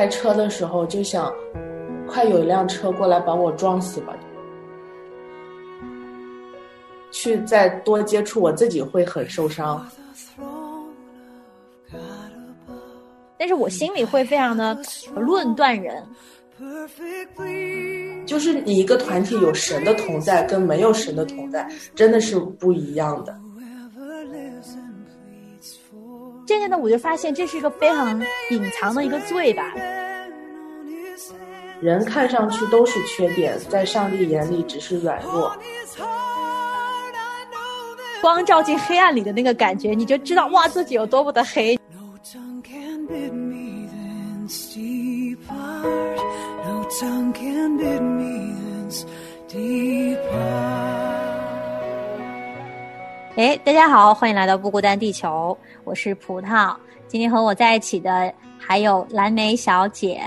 开车的时候就想，快有一辆车过来把我撞死吧。去再多接触我自己会很受伤。但是我心里会非常的论断人。就是你一个团体有神的同在，跟没有神的同在，真的是不一样的。渐渐的，我就发现这是一个非常隐藏的一个罪吧。人看上去都是缺点，在上帝眼里只是软弱。光照进黑暗里的那个感觉，你就知道哇，自己有多么的黑。哎，大家好，欢迎来到不孤单地球，我是葡萄。今天和我在一起的还有蓝莓小姐。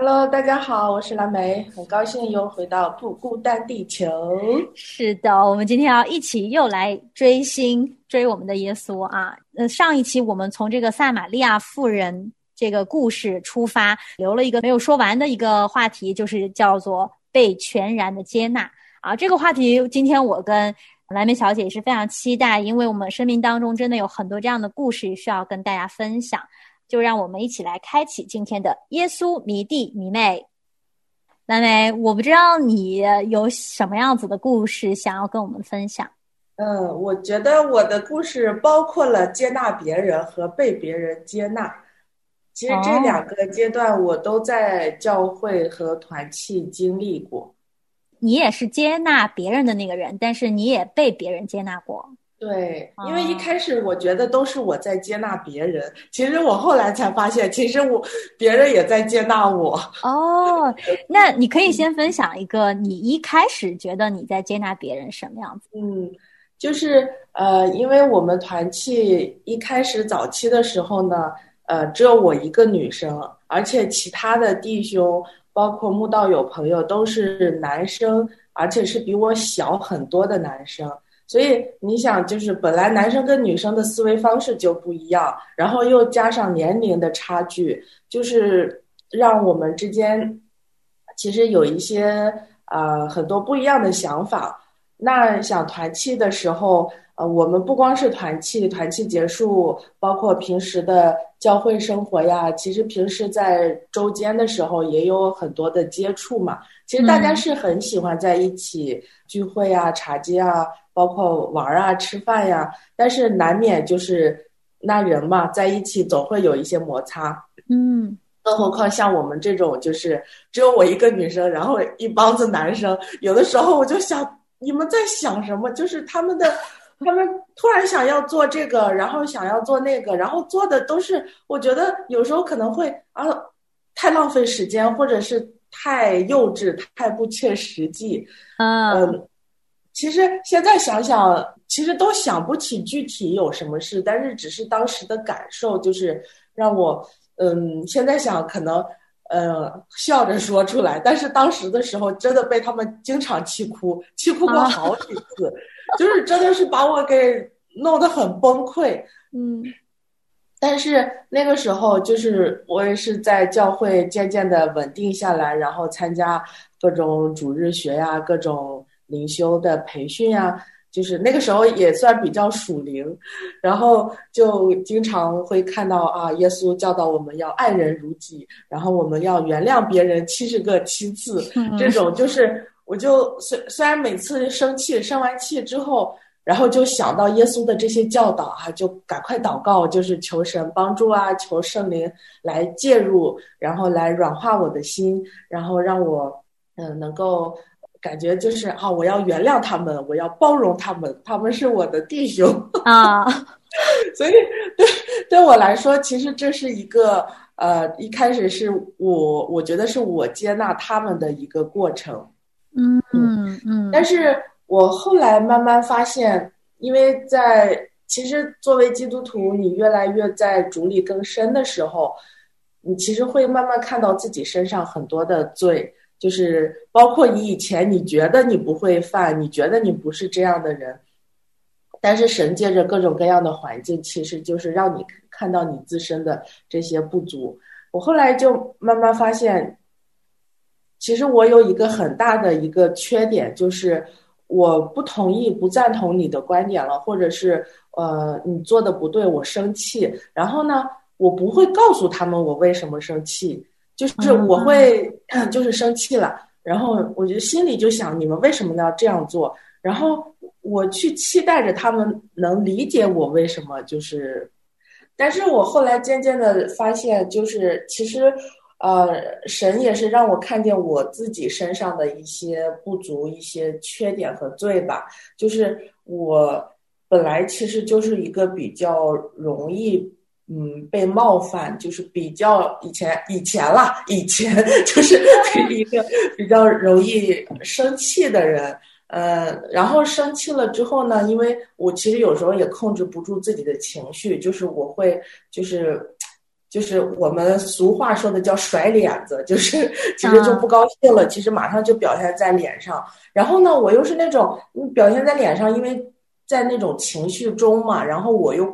Hello，大家好，我是蓝莓，很高兴又回到不孤单地球。是的，我们今天要一起又来追星，追我们的耶稣啊。呃，上一期我们从这个撒玛利亚妇人。这个故事出发，留了一个没有说完的一个话题，就是叫做被全然的接纳啊。这个话题今天我跟蓝莓小姐也是非常期待，因为我们生命当中真的有很多这样的故事需要跟大家分享。就让我们一起来开启今天的耶稣迷弟迷妹。蓝莓，我不知道你有什么样子的故事想要跟我们分享。嗯，我觉得我的故事包括了接纳别人和被别人接纳。其实这两个阶段我都在教会和团契经历过。你也是接纳别人的那个人，但是你也被别人接纳过。对，因为一开始我觉得都是我在接纳别人，其实我后来才发现，其实我别人也在接纳我。哦，那你可以先分享一个你一开始觉得你在接纳别人什么样子？嗯，就是呃，因为我们团契一开始早期的时候呢。呃，只有我一个女生，而且其他的弟兄，包括慕道友朋友都是男生，而且是比我小很多的男生。所以你想，就是本来男生跟女生的思维方式就不一样，然后又加上年龄的差距，就是让我们之间其实有一些呃很多不一样的想法。那想团契的时候。呃，我们不光是团契，团契结束，包括平时的教会生活呀，其实平时在周间的时候也有很多的接触嘛。其实大家是很喜欢在一起聚会啊、茶街啊，包括玩啊、吃饭呀。但是难免就是那人嘛，在一起总会有一些摩擦。嗯，更何况像我们这种，就是只有我一个女生，然后一帮子男生，有的时候我就想，你们在想什么？就是他们的。他们突然想要做这个，然后想要做那个，然后做的都是，我觉得有时候可能会啊，太浪费时间，或者是太幼稚、太不切实际。嗯，其实现在想想，其实都想不起具体有什么事，但是只是当时的感受，就是让我嗯，现在想可能呃笑着说出来，但是当时的时候真的被他们经常气哭，气哭过好几次。就是真的是把我给弄得很崩溃，嗯，但是那个时候就是我也是在教会渐渐的稳定下来，然后参加各种主日学呀、各种灵修的培训呀，就是那个时候也算比较属灵，然后就经常会看到啊，耶稣教导我们要爱人如己，然后我们要原谅别人七十个七次，这种就是。我就虽虽然每次生气生完气之后，然后就想到耶稣的这些教导啊，就赶快祷告，就是求神帮助啊，求圣灵来介入，然后来软化我的心，然后让我嗯能够感觉就是啊，我要原谅他们，我要包容他们，他们是我的弟兄啊。所以对对我来说，其实这是一个呃，一开始是我我觉得是我接纳他们的一个过程。嗯嗯嗯，但是我后来慢慢发现，因为在其实作为基督徒，你越来越在主里更深的时候，你其实会慢慢看到自己身上很多的罪，就是包括你以前你觉得你不会犯，你觉得你不是这样的人，但是神借着各种各样的环境，其实就是让你看到你自身的这些不足。我后来就慢慢发现，其实我有一个很大的一个缺点，就是我不同意、不赞同你的观点了，或者是呃你做的不对，我生气。然后呢，我不会告诉他们我为什么生气，就是我会 就是生气了，然后我就心里就想你们为什么要这样做，然后我去期待着他们能理解我为什么就是。但是我后来渐渐的发现，就是其实，呃，神也是让我看见我自己身上的一些不足、一些缺点和罪吧。就是我本来其实就是一个比较容易，嗯，被冒犯，就是比较以前以前了，以前 就是一个比较容易生气的人。呃，然后生气了之后呢，因为我其实有时候也控制不住自己的情绪，就是我会，就是，就是我们俗话说的叫甩脸子，就是其实就不高兴了，其实马上就表现在脸上。然后呢，我又是那种表现在脸上，因为在那种情绪中嘛，然后我又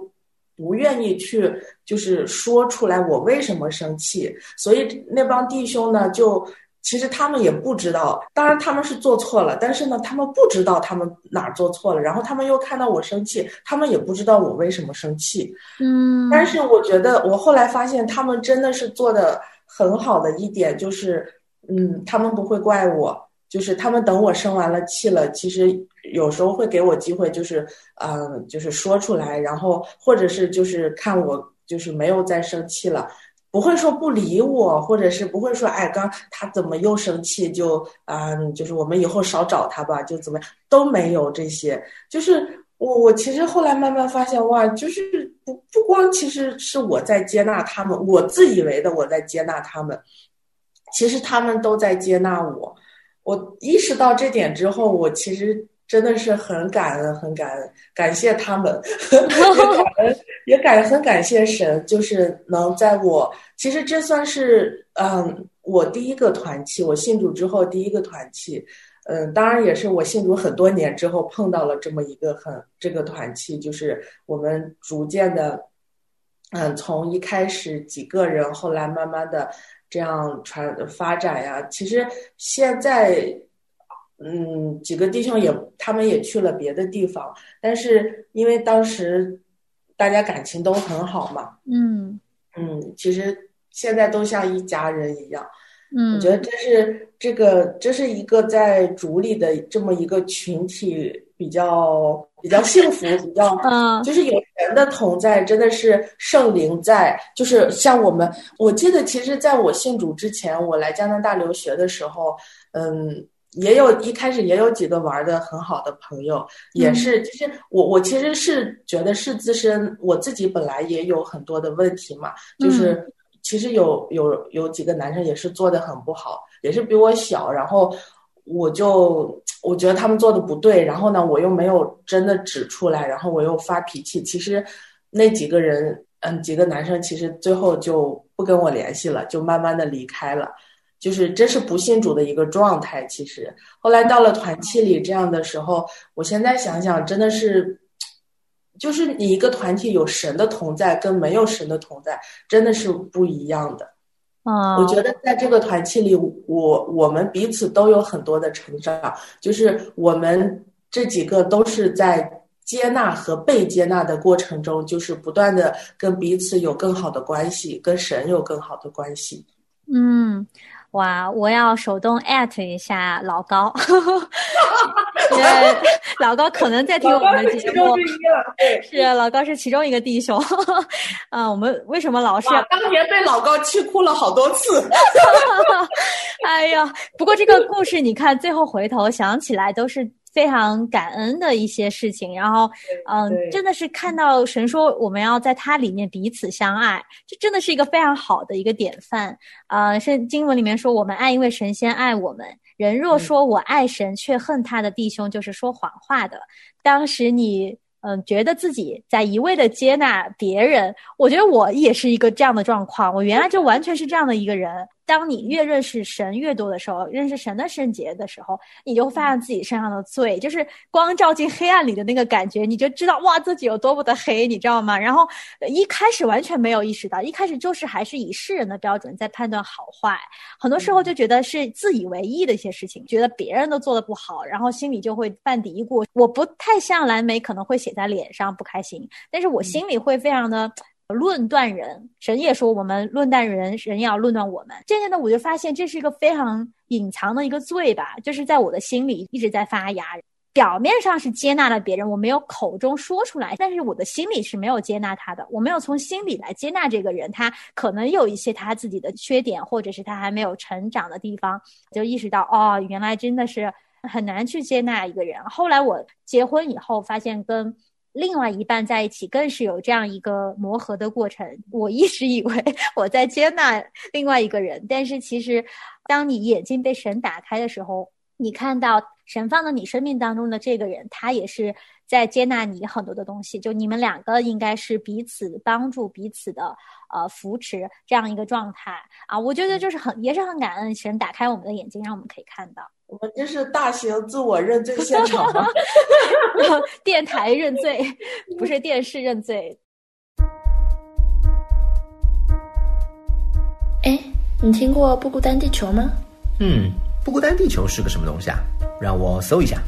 不愿意去就是说出来我为什么生气，所以那帮弟兄呢就。其实他们也不知道，当然他们是做错了，但是呢，他们不知道他们哪儿做错了，然后他们又看到我生气，他们也不知道我为什么生气。嗯，但是我觉得我后来发现，他们真的是做的很好的一点就是，嗯，他们不会怪我，就是他们等我生完了气了，其实有时候会给我机会，就是，嗯，就是说出来，然后或者是就是看我就是没有再生气了。不会说不理我，或者是不会说，哎，刚他怎么又生气？就啊，就是我们以后少找他吧，就怎么都没有这些。就是我，我其实后来慢慢发现，哇，就是不不光其实是我在接纳他们，我自以为的我在接纳他们，其实他们都在接纳我。我意识到这点之后，我其实。真的是很感恩，很感恩，感谢他们，也感 很感谢神，就是能在我其实这算是嗯我第一个团契，我信主之后第一个团契，嗯，当然也是我信主很多年之后碰到了这么一个很这个团契，就是我们逐渐的，嗯，从一开始几个人，后来慢慢的这样传发展呀，其实现在。嗯，几个弟兄也，他们也去了别的地方，但是因为当时大家感情都很好嘛，嗯。嗯，其实现在都像一家人一样，嗯，我觉得这是这个这是一个在主里的这么一个群体比较比较幸福，比较嗯，就是有人的同在，真的是圣灵在，就是像我们，我记得其实在我信主之前，我来加拿大留学的时候，嗯。也有一开始也有几个玩的很好的朋友，也是其实我我其实是觉得是自身我自己本来也有很多的问题嘛，就是其实有有有几个男生也是做的很不好，也是比我小，然后我就我觉得他们做的不对，然后呢我又没有真的指出来，然后我又发脾气，其实那几个人嗯几个男生其实最后就不跟我联系了，就慢慢的离开了。就是真是不信主的一个状态。其实后来到了团契里这样的时候，我现在想想，真的是，就是你一个团体有神的同在，跟没有神的同在，真的是不一样的。啊，我觉得在这个团契里，我我们彼此都有很多的成长。就是我们这几个都是在接纳和被接纳的过程中，就是不断的跟彼此有更好的关系，跟神有更好的关系。嗯。哇！我要手动艾特一下老高，因为老高可能在听我们的节目。是老高是其中一个弟兄。啊，我们为什么老是？当年被老高气哭了好多次。哎呀，不过这个故事你看，最后回头想起来都是。非常感恩的一些事情，然后，嗯，真的是看到神说我们要在它里面彼此相爱，这真的是一个非常好的一个典范。啊，圣经文里面说我们爱，因为神先爱我们。人若说我爱神，却恨他的弟兄，就是说谎话的。当时你。嗯，觉得自己在一味的接纳别人，我觉得我也是一个这样的状况。我原来就完全是这样的一个人，当你越认识神越多的时候，认识神的圣洁的时候，你就会发现自己身上的罪，就是光照进黑暗里的那个感觉，你就知道哇，自己有多么的黑，你知道吗？然后一开始完全没有意识到，一开始就是还是以世人的标准在判断好坏，很多时候就觉得是自以为意的一些事情，觉得别人都做的不好，然后心里就会犯嘀咕。我不太像蓝莓，可能会写在脸上不开心，但是我心里会非常的。论断人，神也说我们论断人，人也要论断我们。渐渐的，我就发现这是一个非常隐藏的一个罪吧，就是在我的心里一直在发芽。表面上是接纳了别人，我没有口中说出来，但是我的心里是没有接纳他的。我没有从心里来接纳这个人，他可能有一些他自己的缺点，或者是他还没有成长的地方，就意识到哦，原来真的是很难去接纳一个人。后来我结婚以后，发现跟。另外一半在一起更是有这样一个磨合的过程。我一直以为 我在接纳另外一个人，但是其实，当你眼睛被神打开的时候，你看到神放在你生命当中的这个人，他也是在接纳你很多的东西。就你们两个应该是彼此帮助、彼此的呃扶持这样一个状态啊。我觉得就是很也是很感恩神打开我们的眼睛，让我们可以看到。我们这是大型自我认罪现场吗？电台认罪，不是电视认罪。哎，你听过《不孤单地球》吗？嗯，《不孤单地球》是个什么东西啊？让我搜一下。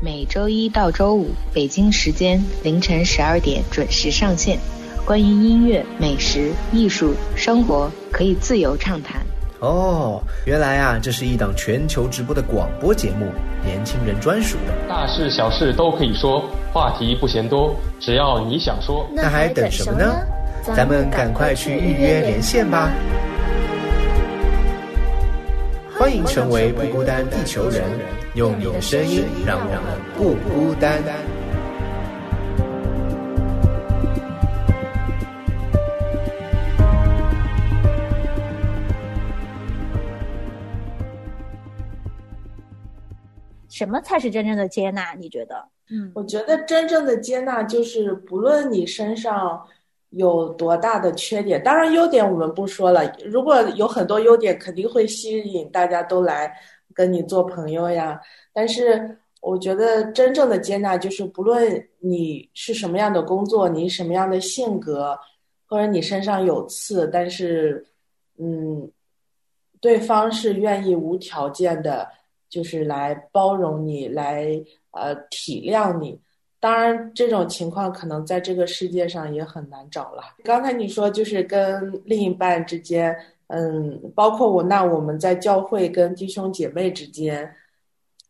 每周一到周五，北京时间凌晨十二点准时上线。关于音乐、美食、艺术、生活，可以自由畅谈。哦，原来啊，这是一档全球直播的广播节目，年轻人专属的。大事小事都可以说，话题不嫌多，只要你想说。那还等什么呢？咱们赶快去预约连线吧！欢迎成为不孤单地球人，用你的声音让我们不孤单。什么才是真正的接纳？你觉得？嗯，我觉得真正的接纳就是不论你身上有多大的缺点，当然优点我们不说了。如果有很多优点，肯定会吸引大家都来跟你做朋友呀。但是我觉得真正的接纳就是不论你是什么样的工作，你什么样的性格，或者你身上有刺，但是嗯，对方是愿意无条件的。就是来包容你，来呃体谅你。当然，这种情况可能在这个世界上也很难找了。刚才你说，就是跟另一半之间，嗯，包括我，那我们在教会跟弟兄姐妹之间。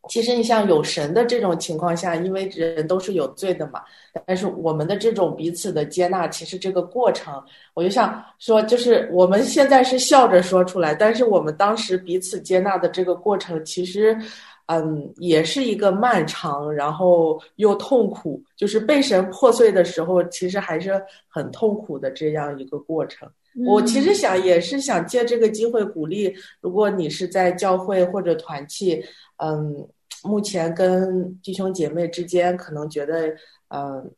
其实你像有神的这种情况下，因为人都是有罪的嘛，但是我们的这种彼此的接纳，其实这个过程，我就想说，就是我们现在是笑着说出来，但是我们当时彼此接纳的这个过程，其实，嗯，也是一个漫长，然后又痛苦，就是被神破碎的时候，其实还是很痛苦的这样一个过程。我其实想也是想借这个机会鼓励，如果你是在教会或者团契。嗯，目前跟弟兄姐妹之间可能觉得，嗯，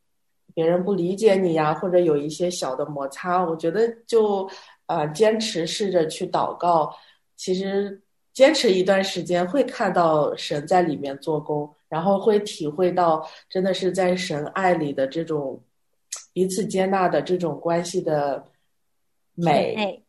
别人不理解你呀，或者有一些小的摩擦，我觉得就，呃，坚持试着去祷告，其实坚持一段时间会看到神在里面做工，然后会体会到真的是在神爱里的这种彼此接纳的这种关系的美，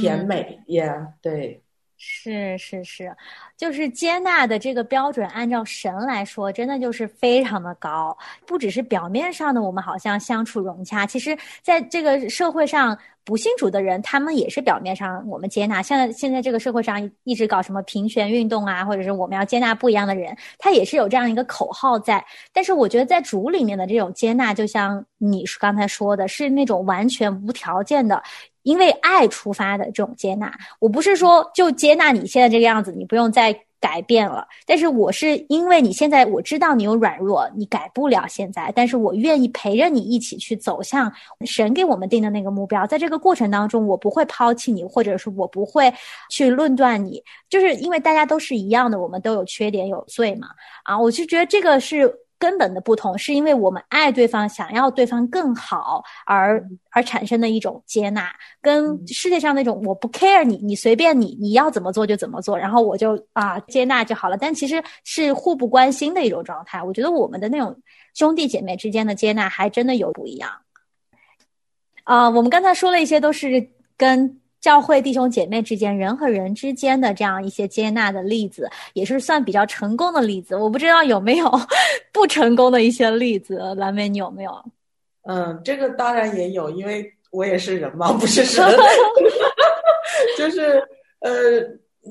甜美呀，对。是是是，就是接纳的这个标准，按照神来说，真的就是非常的高。不只是表面上的，我们好像相处融洽，其实在这个社会上，不信主的人，他们也是表面上我们接纳。现在现在这个社会上一直搞什么平权运动啊，或者是我们要接纳不一样的人，他也是有这样一个口号在。但是我觉得在主里面的这种接纳，就像你刚才说的，是那种完全无条件的。因为爱出发的这种接纳，我不是说就接纳你现在这个样子，你不用再改变了。但是我是因为你现在我知道你有软弱，你改不了现在，但是我愿意陪着你一起去走向神给我们定的那个目标。在这个过程当中，我不会抛弃你，或者是我不会去论断你，就是因为大家都是一样的，我们都有缺点有罪嘛。啊，我就觉得这个是。根本的不同，是因为我们爱对方，想要对方更好而而产生的一种接纳，跟世界上那种我不 care 你，你随便你，你要怎么做就怎么做，然后我就啊接纳就好了。但其实是互不关心的一种状态。我觉得我们的那种兄弟姐妹之间的接纳还真的有不一样。啊，我们刚才说了一些都是跟。教会弟兄姐妹之间，人和人之间的这样一些接纳的例子，也是算比较成功的例子。我不知道有没有 不成功的一些例子，蓝莓你有没有？嗯，这个当然也有，因为我也是人嘛，不是神。就是呃，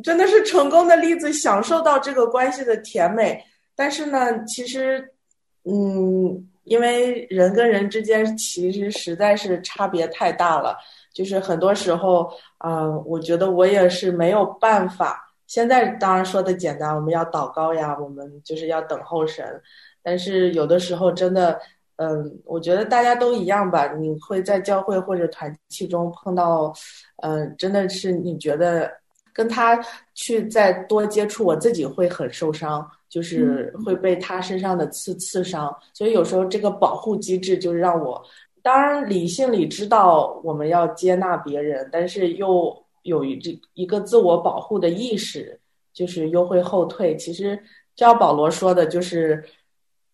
真的是成功的例子，享受到这个关系的甜美。但是呢，其实，嗯，因为人跟人之间其实实在是差别太大了。就是很多时候，嗯，我觉得我也是没有办法。现在当然说的简单，我们要祷告呀，我们就是要等候神。但是有的时候真的，嗯，我觉得大家都一样吧。你会在教会或者团契中碰到，嗯，真的是你觉得跟他去再多接触，我自己会很受伤，就是会被他身上的刺刺伤。所以有时候这个保护机制就让我。当然，理性里知道我们要接纳别人，但是又有一这一个自我保护的意识，就是又会后退。其实，照保罗说的，就是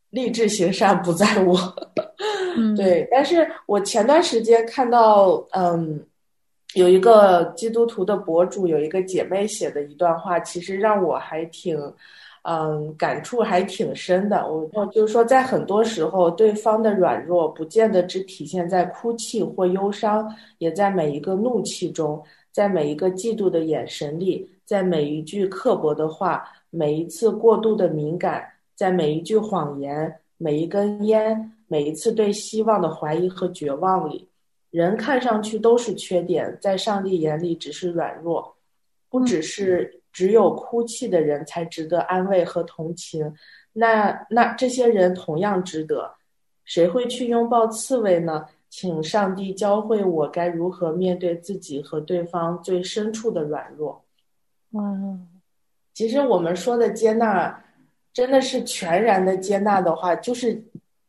立志行善不在我。对。但是我前段时间看到，嗯，有一个基督徒的博主，有一个姐妹写的一段话，其实让我还挺。嗯，感触还挺深的。我就是说，在很多时候，对方的软弱不见得只体现在哭泣或忧伤，也在每一个怒气中，在每一个嫉妒的眼神里，在每一句刻薄的话，每一次过度的敏感，在每一句谎言，每一根烟，每一次对希望的怀疑和绝望里，人看上去都是缺点，在上帝眼里只是软弱，不只是。只有哭泣的人才值得安慰和同情，那那这些人同样值得。谁会去拥抱刺猬呢？请上帝教会我该如何面对自己和对方最深处的软弱。哇，其实我们说的接纳，真的是全然的接纳的话，就是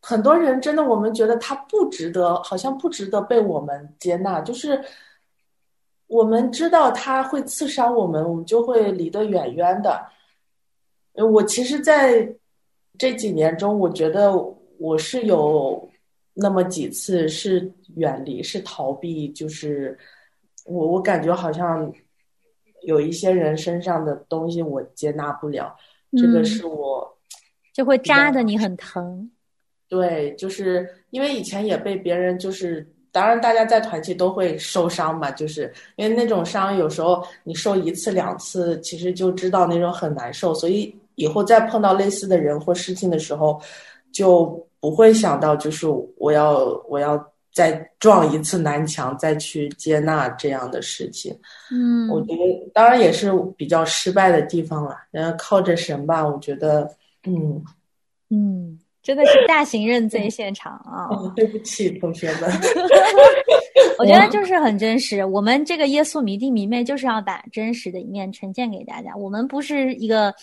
很多人真的我们觉得他不值得，好像不值得被我们接纳，就是。我们知道他会刺伤我们，我们就会离得远远的。我其实在这几年中，我觉得我是有那么几次是远离，是逃避，就是我我感觉好像有一些人身上的东西我接纳不了，这个是我就会扎的你很疼。对，就是因为以前也被别人就是。当然，大家在团契都会受伤嘛，就是因为那种伤，有时候你受一次两次，其实就知道那种很难受，所以以后再碰到类似的人或事情的时候，就不会想到就是我要我要再撞一次南墙，再去接纳这样的事情。嗯，我觉得当然也是比较失败的地方了。然后靠着神吧，我觉得，嗯嗯。真的是大型认罪现场啊！对不起，同学们。我觉得就是很真实。我们这个耶稣迷弟迷妹就是要把真实的一面呈现给大家。我们不是一个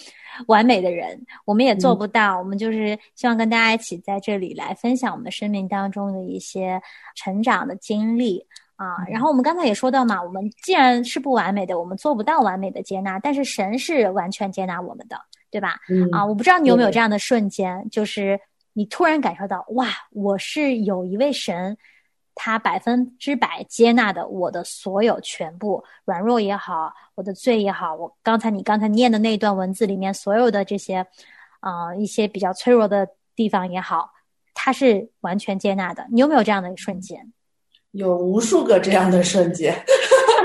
完美的人，我们也做不到。我们就是希望跟大家一起在这里来分享我们的生命当中的一些成长的经历啊。然后我们刚才也说到嘛，我们既然是不完美的，我们做不到完美的接纳，但是神是完全接纳我们的，对吧？啊，我不知道你有没有这样的瞬间，就是。你突然感受到，哇，我是有一位神，他百分之百接纳的我的所有全部软弱也好，我的罪也好，我刚才你刚才念的那段文字里面所有的这些，啊，一些比较脆弱的地方也好，他是完全接纳的。你有没有这样的瞬间？有无数个这样的瞬间。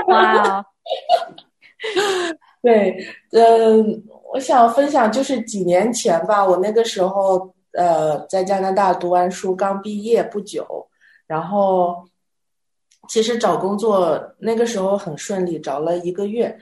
哇，对，嗯，我想分享就是几年前吧，我那个时候。呃，在加拿大读完书，刚毕业不久，然后其实找工作那个时候很顺利，找了一个月，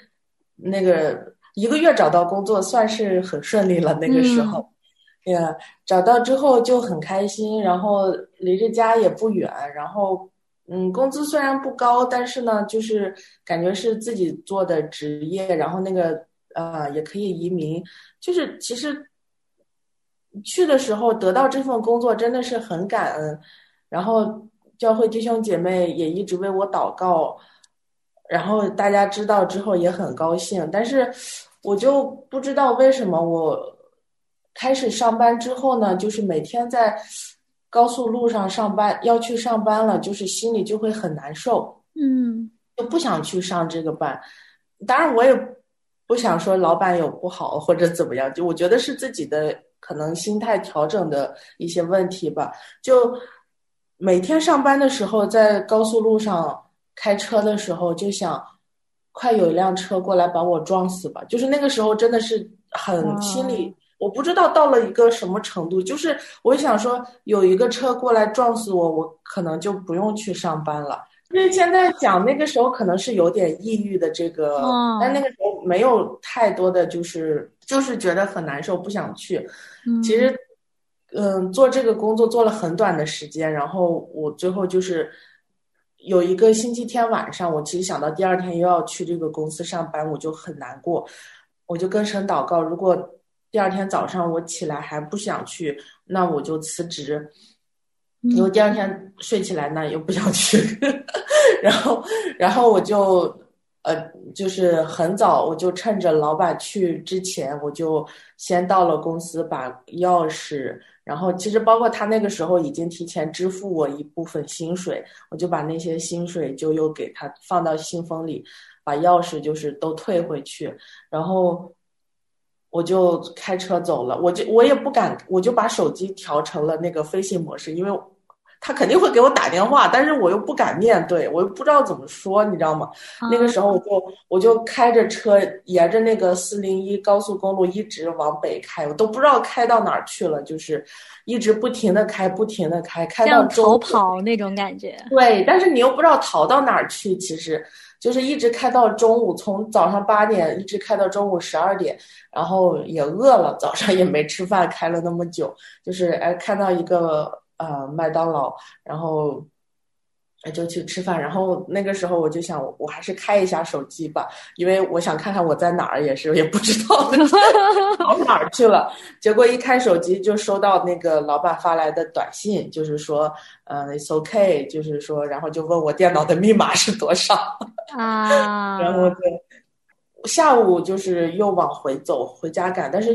那个一个月找到工作算是很顺利了。那个时候，呀，找到之后就很开心，然后离着家也不远，然后嗯，工资虽然不高，但是呢，就是感觉是自己做的职业，然后那个呃也可以移民，就是其实。去的时候得到这份工作真的是很感恩，然后教会弟兄姐妹也一直为我祷告，然后大家知道之后也很高兴，但是我就不知道为什么我开始上班之后呢，就是每天在高速路上上班要去上班了，就是心里就会很难受，嗯就不想去上这个班。当然，我也不想说老板有不好或者怎么样，就我觉得是自己的可能心态调整的一些问题吧。就每天上班的时候，在高速路上开车的时候，就想快有一辆车过来把我撞死吧。就是那个时候真的是很心里，我不知道到了一个什么程度，就是我想说有一个车过来撞死我，我可能就不用去上班了。因为现在讲那个时候可能是有点抑郁的这个，哦但那个时候没有太多的就是就是觉得很难受，不想去。嗯，其实，嗯，做这个工作做了很短的时间，然后我最后就是有一个星期天晚上，我其实想到第二天又要去这个公司上班，我就很难过，我就跟神祷告，如果第二天早上我起来还不想去，那我就辞职。因为第二天睡起来呢又不想去，然后，然后我就，呃，就是很早，我就趁着老板去之前，我就先到了公司，把钥匙，然后其实包括他那个时候已经提前支付我一部分薪水，我就把那些薪水就又给他放到信封里，把钥匙就是都退回去，然后。我就开车走了，我就我也不敢，我就把手机调成了那个飞行模式，因为他肯定会给我打电话，但是我又不敢面对，我又不知道怎么说，你知道吗？那个时候我就我就开着车沿着那个四零一高速公路一直往北开，我都不知道开到哪儿去了，就是一直不停的开，不停的开，开到像逃中跑那种感觉。对，但是你又不知道逃到哪儿去，其实就是一直开到中午，从早上八点一直开到中午十二点，然后也饿了，早上也没吃饭，开了那么久，就是哎看到一个呃麦当劳，然后哎就去吃饭，然后那个时候我就想，我还是开一下手机吧，因为我想看看我在哪儿，也是也不知道 跑哪儿去了。结果一开手机就收到那个老板发来的短信，就是说，呃，it's okay，就是说，然后就问我电脑的密码是多少，啊，然后就下午就是又往回走，回家赶，但是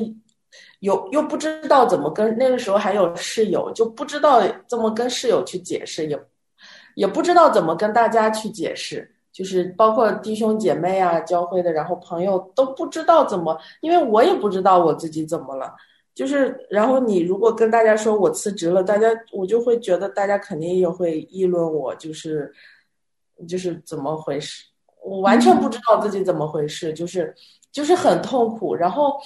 有又不知道怎么跟那个时候还有室友，就不知道怎么跟室友去解释，也也不知道怎么跟大家去解释。就是包括弟兄姐妹啊，教会的，然后朋友都不知道怎么，因为我也不知道我自己怎么了。就是，然后你如果跟大家说我辞职了，大家我就会觉得大家肯定也会议论我，就是就是怎么回事，我完全不知道自己怎么回事，就是就是很痛苦。然后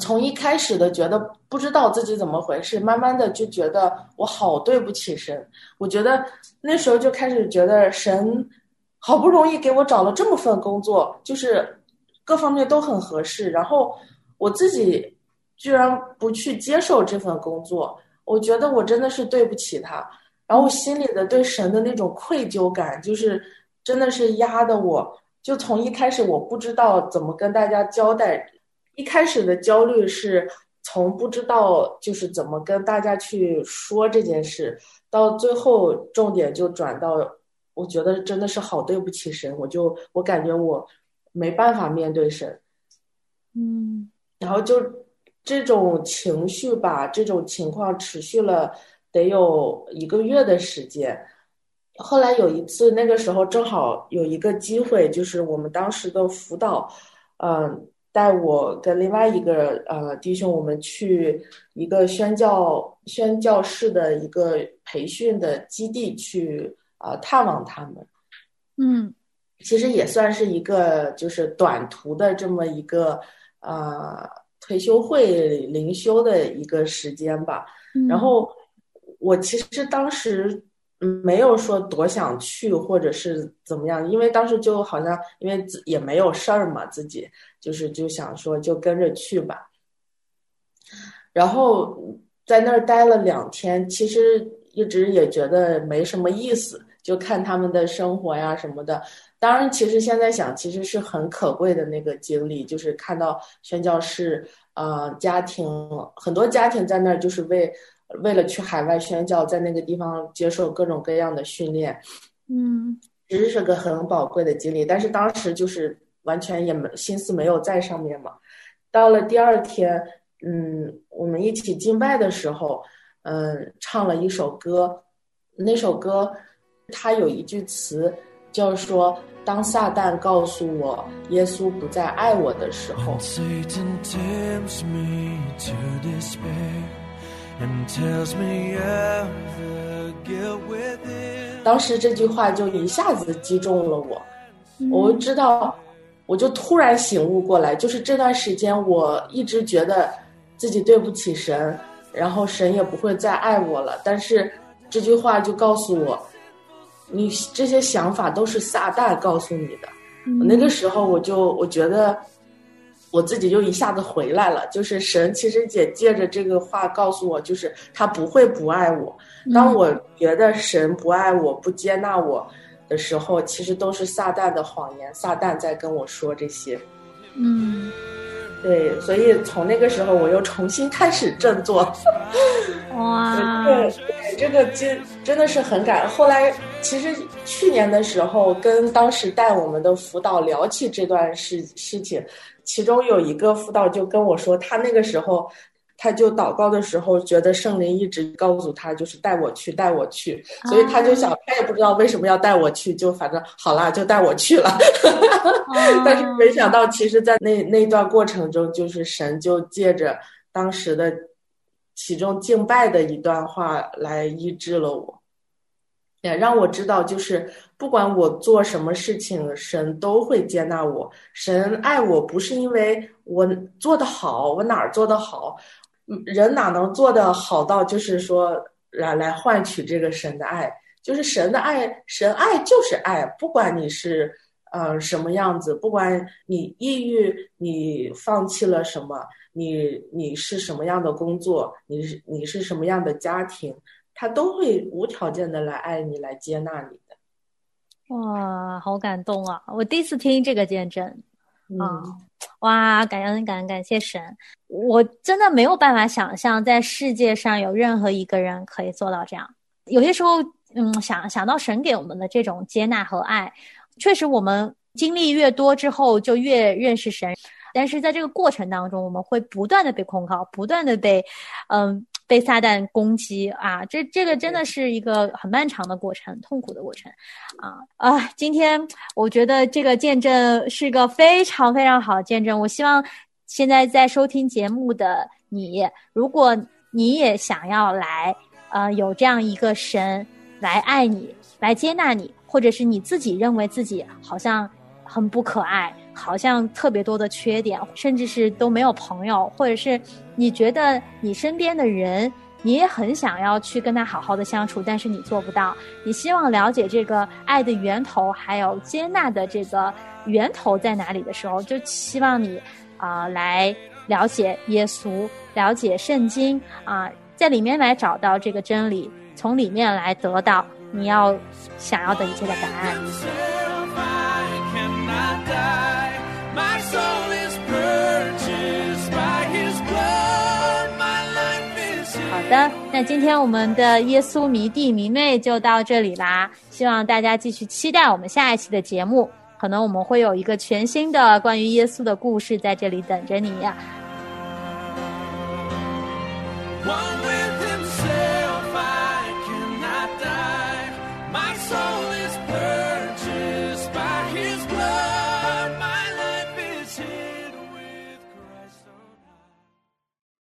从一开始的觉得不知道自己怎么回事，慢慢的就觉得我好对不起神。我觉得那时候就开始觉得神好不容易给我找了这么份工作，就是各方面都很合适，然后我自己居然不去接受这份工作，我觉得我真的是对不起他。然后我心里的对神的那种愧疚感，就是真的是压的我，就从一开始我不知道怎么跟大家交代，一开始的焦虑是从不知道就是怎么跟大家去说这件事，到最后重点就转到，我觉得真的是好对不起神，我就我感觉我没办法面对神，嗯然后就这种情绪吧，这种情况持续了得有一个月的时间。后来有一次，那个时候正好有一个机会，就是我们当时的辅导，嗯、带我跟另外一个呃弟兄，我们去一个宣教宣教士的一个培训的基地去呃探望他们。嗯其实也算是一个就是短途的这么一个呃退休会灵修的一个时间吧。嗯，然后我其实当时嗯没有说多想去或者是怎么样，因为当时就好像因为也没有事儿嘛，自己就是就想说就跟着去吧。然后在那儿待了两天，其实一直也觉得没什么意思，就看他们的生活呀什么的。当然，其实现在想，其实是很可贵的那个经历，就是看到宣教士，呃，家庭很多家庭在那儿，就是为为了去海外宣教，在那个地方接受各种各样的训练，嗯，其实是个很宝贵的经历。但是当时就是完全也没心思没有在上面嘛。到了第二天，嗯，我们一起敬拜的时候，嗯，唱了一首歌，那首歌它有一句词，叫说。当撒旦告诉我耶稣不再爱我的时候，当时这句话就一下子击中了我，我知道，我就突然醒悟过来，就是这段时间我一直觉得自己对不起神，然后神也不会再爱我了，但是这句话就告诉我。你这些想法都是撒旦告诉你的，那个时候我就我觉得我自己就一下子回来了，就是神其实也借着这个话告诉我，就是他不会不爱我。当我觉得神不爱我、不接纳我的时候，其实都是撒旦的谎言，撒旦在跟我说这些。嗯。对，所以从那个时候我又重新开始振作。哇，对，这个真真的是很感。后来其实去年的时候，跟当时带我们的辅导聊起这段事事情，其中有一个辅导就跟我说，他那个时候。他就祷告的时候，觉得圣灵一直告诉他，就是带我去，带我去，所以他就想，他也不知道为什么要带我去，就反正好啦，就带我去了。但是没想到，其实，在那那段过程中，就是神就借着当时的其中敬拜的一段话来医治了我，也让我知道，就是不管我做什么事情，神都会接纳我。神爱我不是因为我做的好，我哪儿做的好。人哪能做的好到就是说来来换取这个神的爱？就是神的爱，神爱就是爱，不管你是呃什么样子，不管你抑郁，你放弃了什么，你你是什么样的工作，你是你是什么样的家庭，他都会无条件的来爱你，来接纳你的。哇，好感动啊！我第一次听这个见证。啊，哇！感恩感恩感谢神，我真的没有办法想象，在世界上有任何一个人可以做到这样。有些时候，嗯，想想到神给我们的这种接纳和爱，确实，我们经历越多之后，就越认识神。但是在这个过程当中，我们会不断的被控告，不断的被，嗯。被撒旦攻击啊，这这个真的是一个很漫长的过程，痛苦的过程，啊啊！今天我觉得这个见证是个非常非常好的见证。我希望现在在收听节目的你，如果你也想要来，呃，有这样一个神来爱你，来接纳你，或者是你自己认为自己好像很不可爱。好像特别多的缺点，甚至是都没有朋友，或者是你觉得你身边的人，你也很想要去跟他好好的相处，但是你做不到。你希望了解这个爱的源头，还有接纳的这个源头在哪里的时候，就希望你啊来了解耶稣，了解圣经啊，在里面来找到这个真理，从里面来得到你要想要的一切的答案。的，那今天我们的耶稣迷弟迷妹就到这里啦。希望大家继续期待我们下一期的节目，可能我们会有一个全新的关于耶稣的故事在这里等着你。